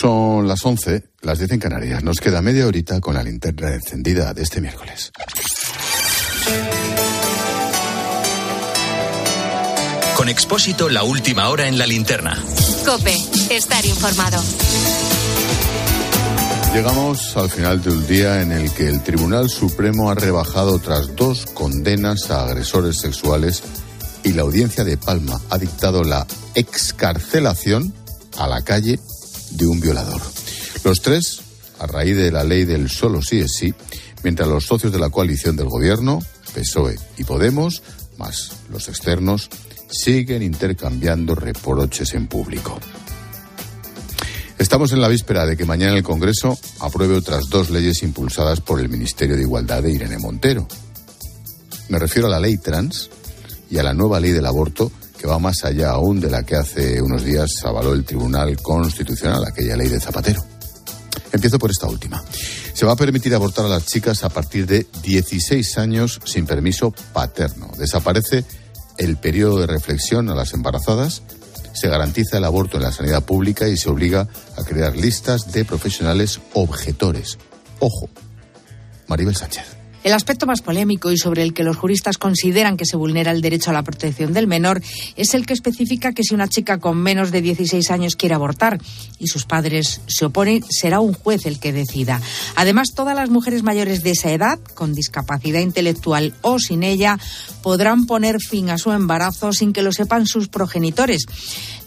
Son las 11, las 10 en Canarias. Nos queda media horita con la linterna encendida de este miércoles. Con Expósito, la última hora en la linterna. Cope, estar informado. Llegamos al final de un día en el que el Tribunal Supremo ha rebajado otras dos condenas a agresores sexuales y la audiencia de Palma ha dictado la excarcelación a la calle de un violador. Los tres, a raíz de la ley del solo sí es sí, mientras los socios de la coalición del gobierno, PSOE y Podemos, más los externos, siguen intercambiando reproches en público. Estamos en la víspera de que mañana el Congreso apruebe otras dos leyes impulsadas por el Ministerio de Igualdad de Irene Montero. Me refiero a la ley trans y a la nueva ley del aborto que va más allá aún de la que hace unos días avaló el Tribunal Constitucional, aquella ley de Zapatero. Empiezo por esta última. Se va a permitir abortar a las chicas a partir de 16 años sin permiso paterno. Desaparece el periodo de reflexión a las embarazadas, se garantiza el aborto en la sanidad pública y se obliga a crear listas de profesionales objetores. Ojo, Maribel Sánchez. El aspecto más polémico y sobre el que los juristas consideran que se vulnera el derecho a la protección del menor es el que especifica que si una chica con menos de 16 años quiere abortar y sus padres se oponen, será un juez el que decida. Además, todas las mujeres mayores de esa edad, con discapacidad intelectual o sin ella, podrán poner fin a su embarazo sin que lo sepan sus progenitores.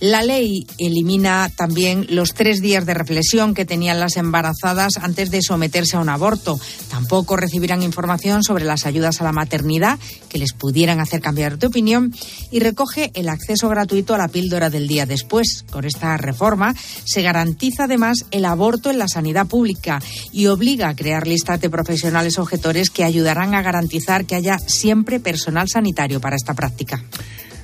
La ley elimina también los tres días de reflexión que tenían las embarazadas antes de someterse a un aborto. Tampoco recibirán información sobre las ayudas a la maternidad que les pudieran hacer cambiar de opinión y recoge el acceso gratuito a la píldora del día después. Con esta reforma se garantiza además el aborto en la sanidad pública y obliga a crear listas de profesionales objetores que ayudarán a garantizar que haya siempre personal sanitario para esta práctica.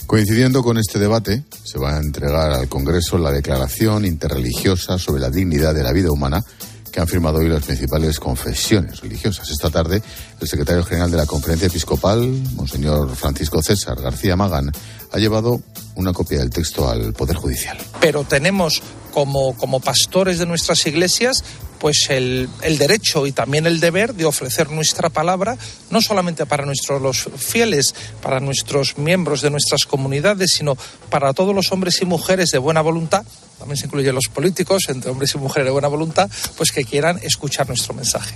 Coincidiendo con este debate, se va a entregar al Congreso la Declaración Interreligiosa sobre la Dignidad de la Vida Humana que han firmado hoy las principales confesiones religiosas. Esta tarde, el secretario general de la Conferencia Episcopal, Monseñor Francisco César García Magán, ha llevado una copia del texto al Poder Judicial. Pero tenemos como, como pastores de nuestras iglesias pues el, el, derecho y también el deber de ofrecer nuestra palabra, no solamente para nuestros los fieles, para nuestros miembros de nuestras comunidades, sino para todos los hombres y mujeres de buena voluntad, también se incluyen los políticos, entre hombres y mujeres de buena voluntad, pues que quieran escuchar nuestro mensaje.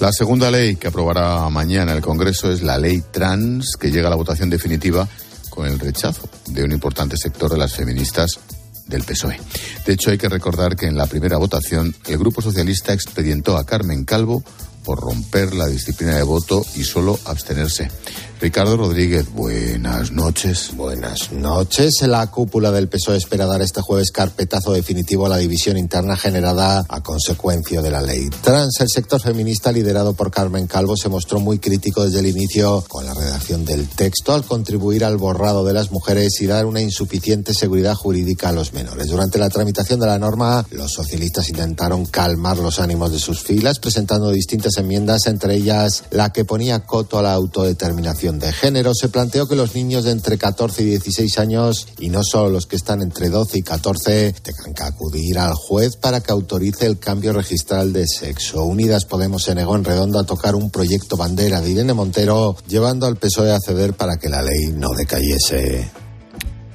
La segunda ley que aprobará mañana el Congreso es la ley trans, que llega a la votación definitiva con el rechazo de un importante sector de las feministas del PSOE. De hecho, hay que recordar que en la primera votación el Grupo Socialista expedientó a Carmen Calvo por romper la disciplina de voto y solo abstenerse. Ricardo Rodríguez, buenas noches. Buenas noches. La cúpula del PSOE espera dar este jueves carpetazo definitivo a la división interna generada a consecuencia de la ley trans. El sector feminista liderado por Carmen Calvo se mostró muy crítico desde el inicio con la redacción del texto al contribuir al borrado de las mujeres y dar una insuficiente seguridad jurídica a los menores. Durante la tramitación de la norma, los socialistas intentaron calmar los ánimos de sus filas presentando distintas enmiendas, entre ellas la que ponía coto a la autodeterminación de género, se planteó que los niños de entre 14 y 16 años, y no solo los que están entre 12 y 14, tengan que acudir al juez para que autorice el cambio registral de sexo. Unidas Podemos se negó en redondo a tocar un proyecto bandera de Irene Montero, llevando al PSOE a ceder para que la ley no decayese.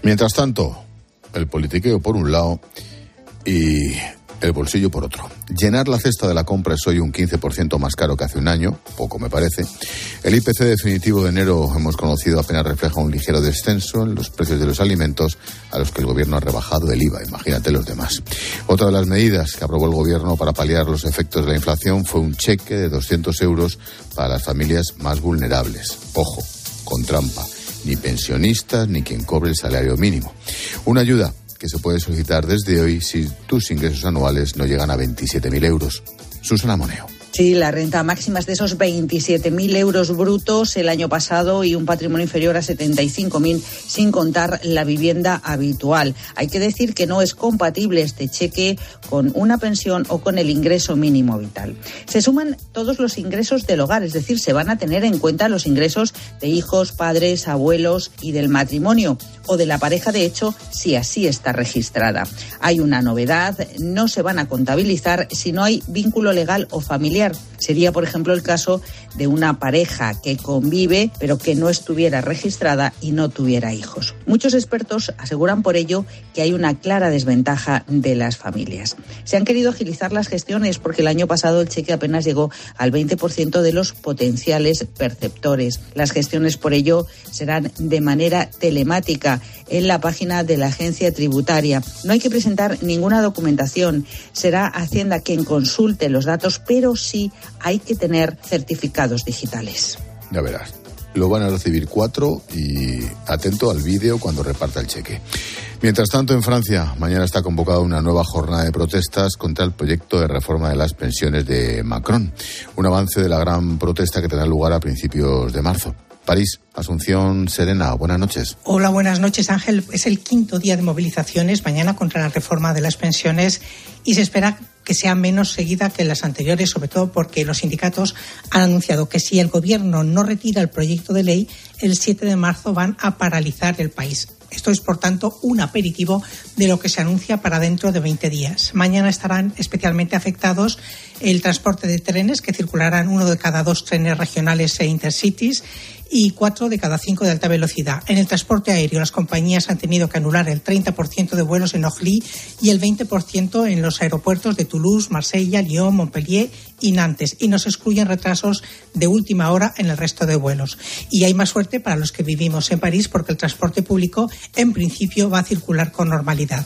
Mientras tanto, el politiqueo por un lado y el bolsillo por otro. Llenar la cesta de la compra es hoy un 15% más caro que hace un año, poco me parece. El IPC definitivo de enero hemos conocido apenas refleja un ligero descenso en los precios de los alimentos a los que el gobierno ha rebajado el IVA, imagínate los demás. Otra de las medidas que aprobó el gobierno para paliar los efectos de la inflación fue un cheque de 200 euros para las familias más vulnerables. Ojo, con trampa. Ni pensionistas ni quien cobre el salario mínimo. Una ayuda que se puede solicitar desde hoy si tus ingresos anuales no llegan a 27.000 euros. Susana Moneo. Sí, la renta máxima es de esos 27.000 euros brutos el año pasado y un patrimonio inferior a 75.000 sin contar la vivienda habitual. Hay que decir que no es compatible este cheque con una pensión o con el ingreso mínimo vital. Se suman todos los ingresos del hogar, es decir, se van a tener en cuenta los ingresos de hijos, padres, abuelos y del matrimonio o de la pareja, de hecho, si así está registrada. Hay una novedad, no se van a contabilizar si no hay vínculo legal o familiar. Sería, por ejemplo, el caso de una pareja que convive pero que no estuviera registrada y no tuviera hijos. Muchos expertos aseguran por ello que hay una clara desventaja de las familias. Se han querido agilizar las gestiones porque el año pasado el cheque apenas llegó al 20% de los potenciales perceptores. Las gestiones por ello serán de manera telemática en la página de la agencia tributaria. No hay que presentar ninguna documentación. Será Hacienda quien consulte los datos, pero sí hay que tener certificados digitales. Ya verás. Lo van a recibir cuatro y atento al vídeo cuando reparta el cheque. Mientras tanto, en Francia, mañana está convocada una nueva jornada de protestas contra el proyecto de reforma de las pensiones de Macron. Un avance de la gran protesta que tendrá lugar a principios de marzo. París, Asunción Serena, buenas noches. Hola, buenas noches Ángel. Es el quinto día de movilizaciones mañana contra la reforma de las pensiones y se espera que sea menos seguida que las anteriores, sobre todo porque los sindicatos han anunciado que si el gobierno no retira el proyecto de ley, el 7 de marzo van a paralizar el país. Esto es, por tanto, un aperitivo de lo que se anuncia para dentro de 20 días. Mañana estarán especialmente afectados el transporte de trenes, que circularán uno de cada dos trenes regionales e intercities y cuatro de cada cinco de alta velocidad. En el transporte aéreo, las compañías han tenido que anular el 30% de vuelos en Orly y el 20% en los aeropuertos de Toulouse, Marsella, Lyon, Montpellier y Nantes, y nos excluyen retrasos de última hora en el resto de vuelos. Y hay más suerte para los que vivimos en París porque el transporte público, en principio, va a circular con normalidad.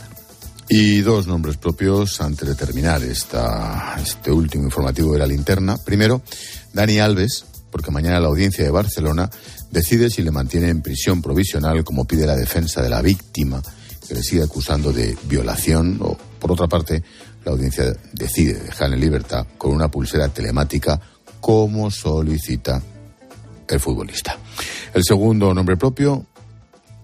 Y dos nombres propios antes de terminar esta, este último informativo de la linterna. Primero, Dani Alves, porque mañana la audiencia de Barcelona decide si le mantiene en prisión provisional como pide la defensa de la víctima que le sigue acusando de violación o, por otra parte, la audiencia decide dejar en libertad con una pulsera telemática como solicita el futbolista. El segundo nombre propio,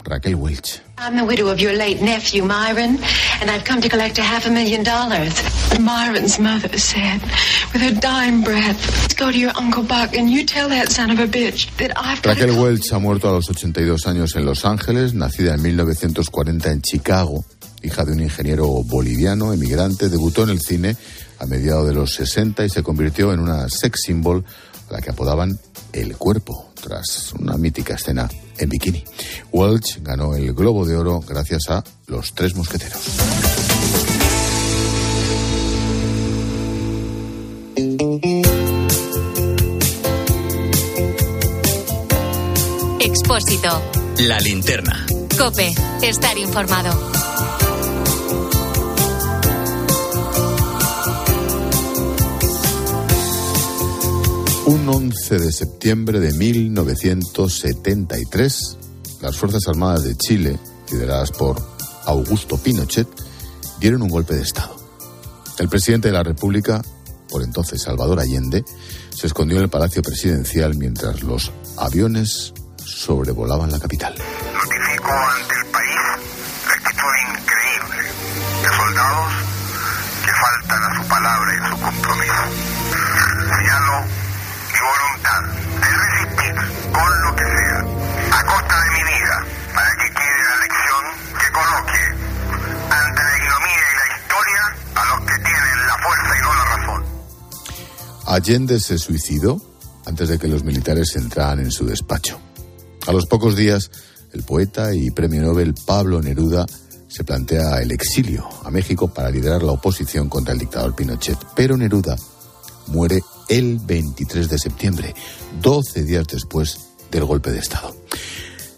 Raquel Welch. I'm the widow of your late nephew, Myron, and I've come to collect a half a million dollars. Myron's mother said, with her dying breath, go to your Uncle Buck and you tell that son of a bitch that I've got Raquel Welch ha muerto a los 82 años en Los Ángeles, nacida en 1940 en Chicago, hija de un ingeniero boliviano, emigrante, debutó en el cine a mediados de los 60 y se convirtió en una sex symbol a la que apodaban El Cuerpo, tras una mítica escena en bikini. Welch ganó el Globo de Oro gracias a Los Tres Mosqueteros. Expósito. La linterna. Cope. Estar informado. 11 de septiembre de 1973, las Fuerzas Armadas de Chile, lideradas por Augusto Pinochet, dieron un golpe de Estado. El presidente de la República, por entonces Salvador Allende, se escondió en el Palacio Presidencial mientras los aviones sobrevolaban la capital. Notifico ante Allende se suicidó antes de que los militares entraran en su despacho. A los pocos días, el poeta y premio Nobel Pablo Neruda se plantea el exilio a México para liderar la oposición contra el dictador Pinochet. Pero Neruda muere el 23 de septiembre, 12 días después del golpe de Estado.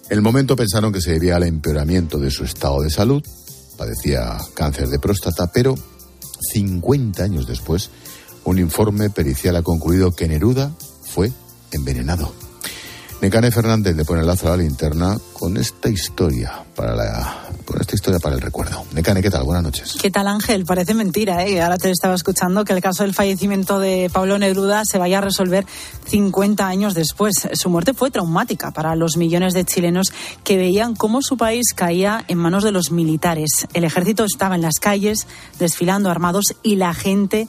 En el momento pensaron que se debía al empeoramiento de su estado de salud, padecía cáncer de próstata, pero 50 años después, un informe pericial ha concluido que Neruda fue envenenado. Necane Fernández le pone el lazo a la linterna con esta historia para la con esta historia para el recuerdo. Necane, ¿qué tal? Buenas noches. ¿Qué tal, Ángel? Parece mentira, ¿eh? Ahora te estaba escuchando que el caso del fallecimiento de Pablo Neruda se vaya a resolver 50 años después. Su muerte fue traumática para los millones de chilenos que veían cómo su país caía en manos de los militares. El ejército estaba en las calles, desfilando armados y la gente,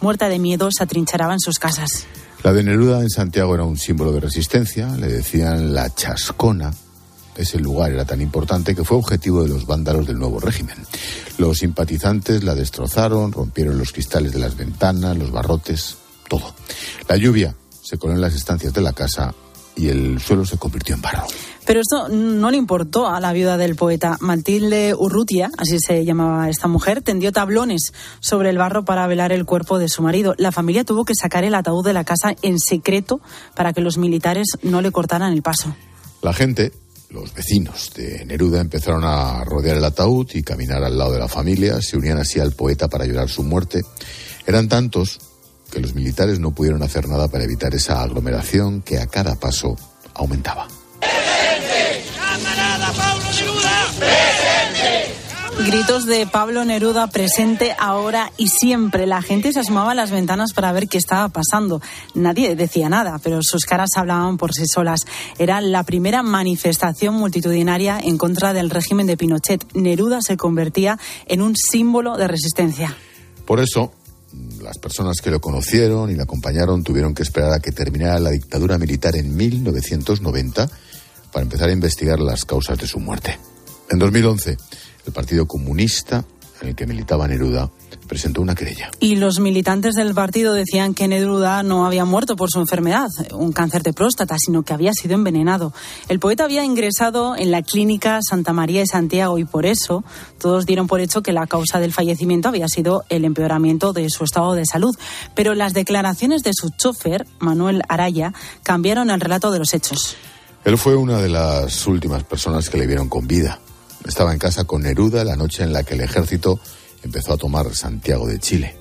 muerta de miedo, se atrincheraba en sus casas. La de Neruda en Santiago era un símbolo de resistencia, le decían la chascona. Ese lugar era tan importante que fue objetivo de los vándalos del nuevo régimen. Los simpatizantes la destrozaron, rompieron los cristales de las ventanas, los barrotes, todo. La lluvia se coló en las estancias de la casa y el suelo se convirtió en barro. Pero esto no le importó a la viuda del poeta. Matilde Urrutia, así se llamaba esta mujer, tendió tablones sobre el barro para velar el cuerpo de su marido. La familia tuvo que sacar el ataúd de la casa en secreto para que los militares no le cortaran el paso. La gente, los vecinos de Neruda, empezaron a rodear el ataúd y caminar al lado de la familia. Se unían así al poeta para llorar su muerte. Eran tantos que los militares no pudieron hacer nada para evitar esa aglomeración que a cada paso aumentaba. Gritos de Pablo Neruda presente ahora y siempre. La gente se asomaba a las ventanas para ver qué estaba pasando. Nadie decía nada, pero sus caras hablaban por sí solas. Era la primera manifestación multitudinaria en contra del régimen de Pinochet. Neruda se convertía en un símbolo de resistencia. Por eso, las personas que lo conocieron y le acompañaron tuvieron que esperar a que terminara la dictadura militar en 1990 para empezar a investigar las causas de su muerte. En 2011, el Partido Comunista, en el que militaba Neruda, presentó una querella. Y los militantes del partido decían que Neruda no había muerto por su enfermedad, un cáncer de próstata, sino que había sido envenenado. El poeta había ingresado en la clínica Santa María de Santiago y por eso todos dieron por hecho que la causa del fallecimiento había sido el empeoramiento de su estado de salud. Pero las declaraciones de su chofer, Manuel Araya, cambiaron el relato de los hechos. Él fue una de las últimas personas que le vieron con vida. Estaba en casa con Neruda la noche en la que el ejército empezó a tomar Santiago de Chile.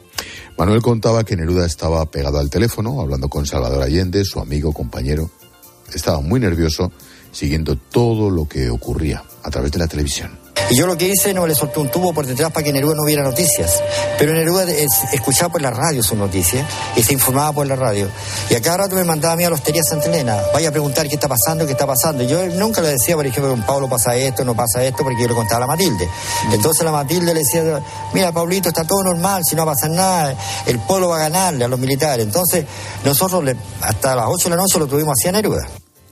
Manuel contaba que Neruda estaba pegado al teléfono, hablando con Salvador Allende, su amigo, compañero. Estaba muy nervioso, siguiendo todo lo que ocurría a través de la televisión. Y yo lo que hice, no le solté un tubo por detrás para que Neruda no viera noticias. Pero Neruda es, escuchaba por la radio sus noticias y se informaba por la radio. Y a cada rato me mandaba a mí a la hostería Santa Elena, vaya a preguntar qué está pasando, qué está pasando. Y yo nunca le decía, por ejemplo, con Pablo pasa esto, no pasa esto, porque yo le contaba a la Matilde. Entonces la Matilde le decía, mira, Pablito, está todo normal, si no va a pasar nada, el pueblo va a ganarle a los militares. Entonces nosotros le, hasta las 8 de la noche lo tuvimos así a Neruda.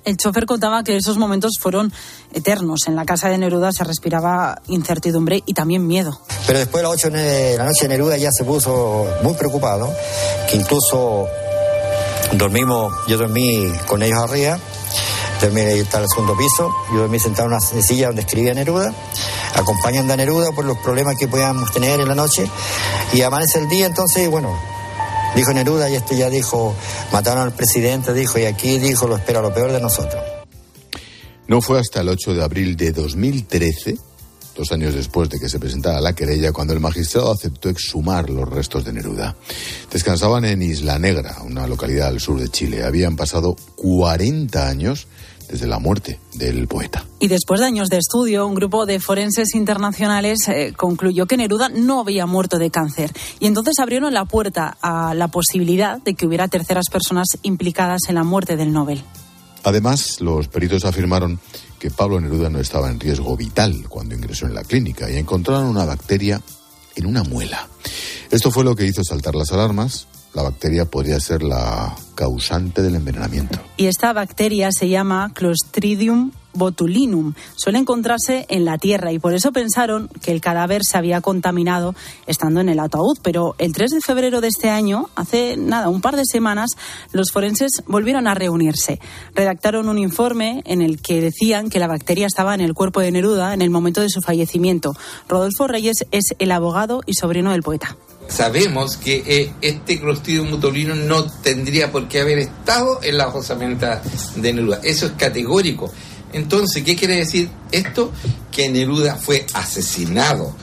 El chofer contaba que esos momentos fueron eternos. En la casa de Neruda se respiraba incertidumbre y también miedo. Pero después de las 8 de la noche Neruda ya se puso muy preocupado, que incluso dormimos, yo dormí con ellos arriba, dormí ahí está el segundo piso, yo dormí sentado en una silla donde escribía Neruda, acompañando a Neruda por los problemas que podíamos tener en la noche, y amanece el día entonces, bueno, Dijo Neruda, y esto ya dijo, mataron al presidente, dijo, y aquí dijo, lo espera lo peor de nosotros. No fue hasta el 8 de abril de 2013, dos años después de que se presentara la querella, cuando el magistrado aceptó exhumar los restos de Neruda. Descansaban en Isla Negra, una localidad al sur de Chile. Habían pasado 40 años desde la muerte del poeta. Y después de años de estudio, un grupo de forenses internacionales eh, concluyó que Neruda no había muerto de cáncer. Y entonces abrieron la puerta a la posibilidad de que hubiera terceras personas implicadas en la muerte del Nobel. Además, los peritos afirmaron que Pablo Neruda no estaba en riesgo vital cuando ingresó en la clínica y encontraron una bacteria en una muela. Esto fue lo que hizo saltar las alarmas la bacteria podría ser la causante del envenenamiento. Y esta bacteria se llama Clostridium botulinum. Suele encontrarse en la tierra y por eso pensaron que el cadáver se había contaminado estando en el ataúd. Pero el 3 de febrero de este año, hace nada, un par de semanas, los forenses volvieron a reunirse. Redactaron un informe en el que decían que la bacteria estaba en el cuerpo de Neruda en el momento de su fallecimiento. Rodolfo Reyes es el abogado y sobrino del poeta sabemos que eh, este Clostridium botulinum no tendría por qué haber estado en la osamenta de Neruda. Eso es categórico. Entonces, ¿qué quiere decir esto? Que Neruda fue asesinado.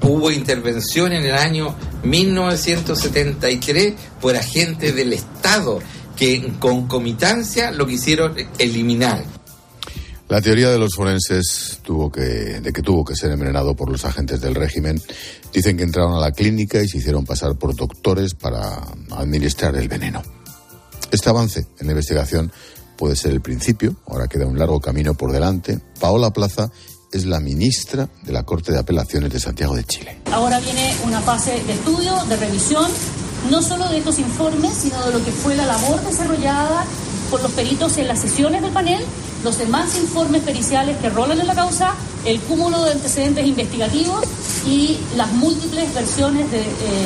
Hubo intervención en el año 1973 por agentes del Estado que en concomitancia lo quisieron eliminar. La teoría de los forenses tuvo que, de que tuvo que ser envenenado por los agentes del régimen dicen que entraron a la clínica y se hicieron pasar por doctores para administrar el veneno. Este avance en la investigación puede ser el principio, ahora queda un largo camino por delante. Paola Plaza es la ministra de la Corte de Apelaciones de Santiago de Chile. Ahora viene una fase de estudio, de revisión, no solo de estos informes, sino de lo que fue la labor desarrollada por los peritos en las sesiones del panel, los demás informes periciales que rolan en la causa, el cúmulo de antecedentes investigativos y las múltiples versiones de, eh,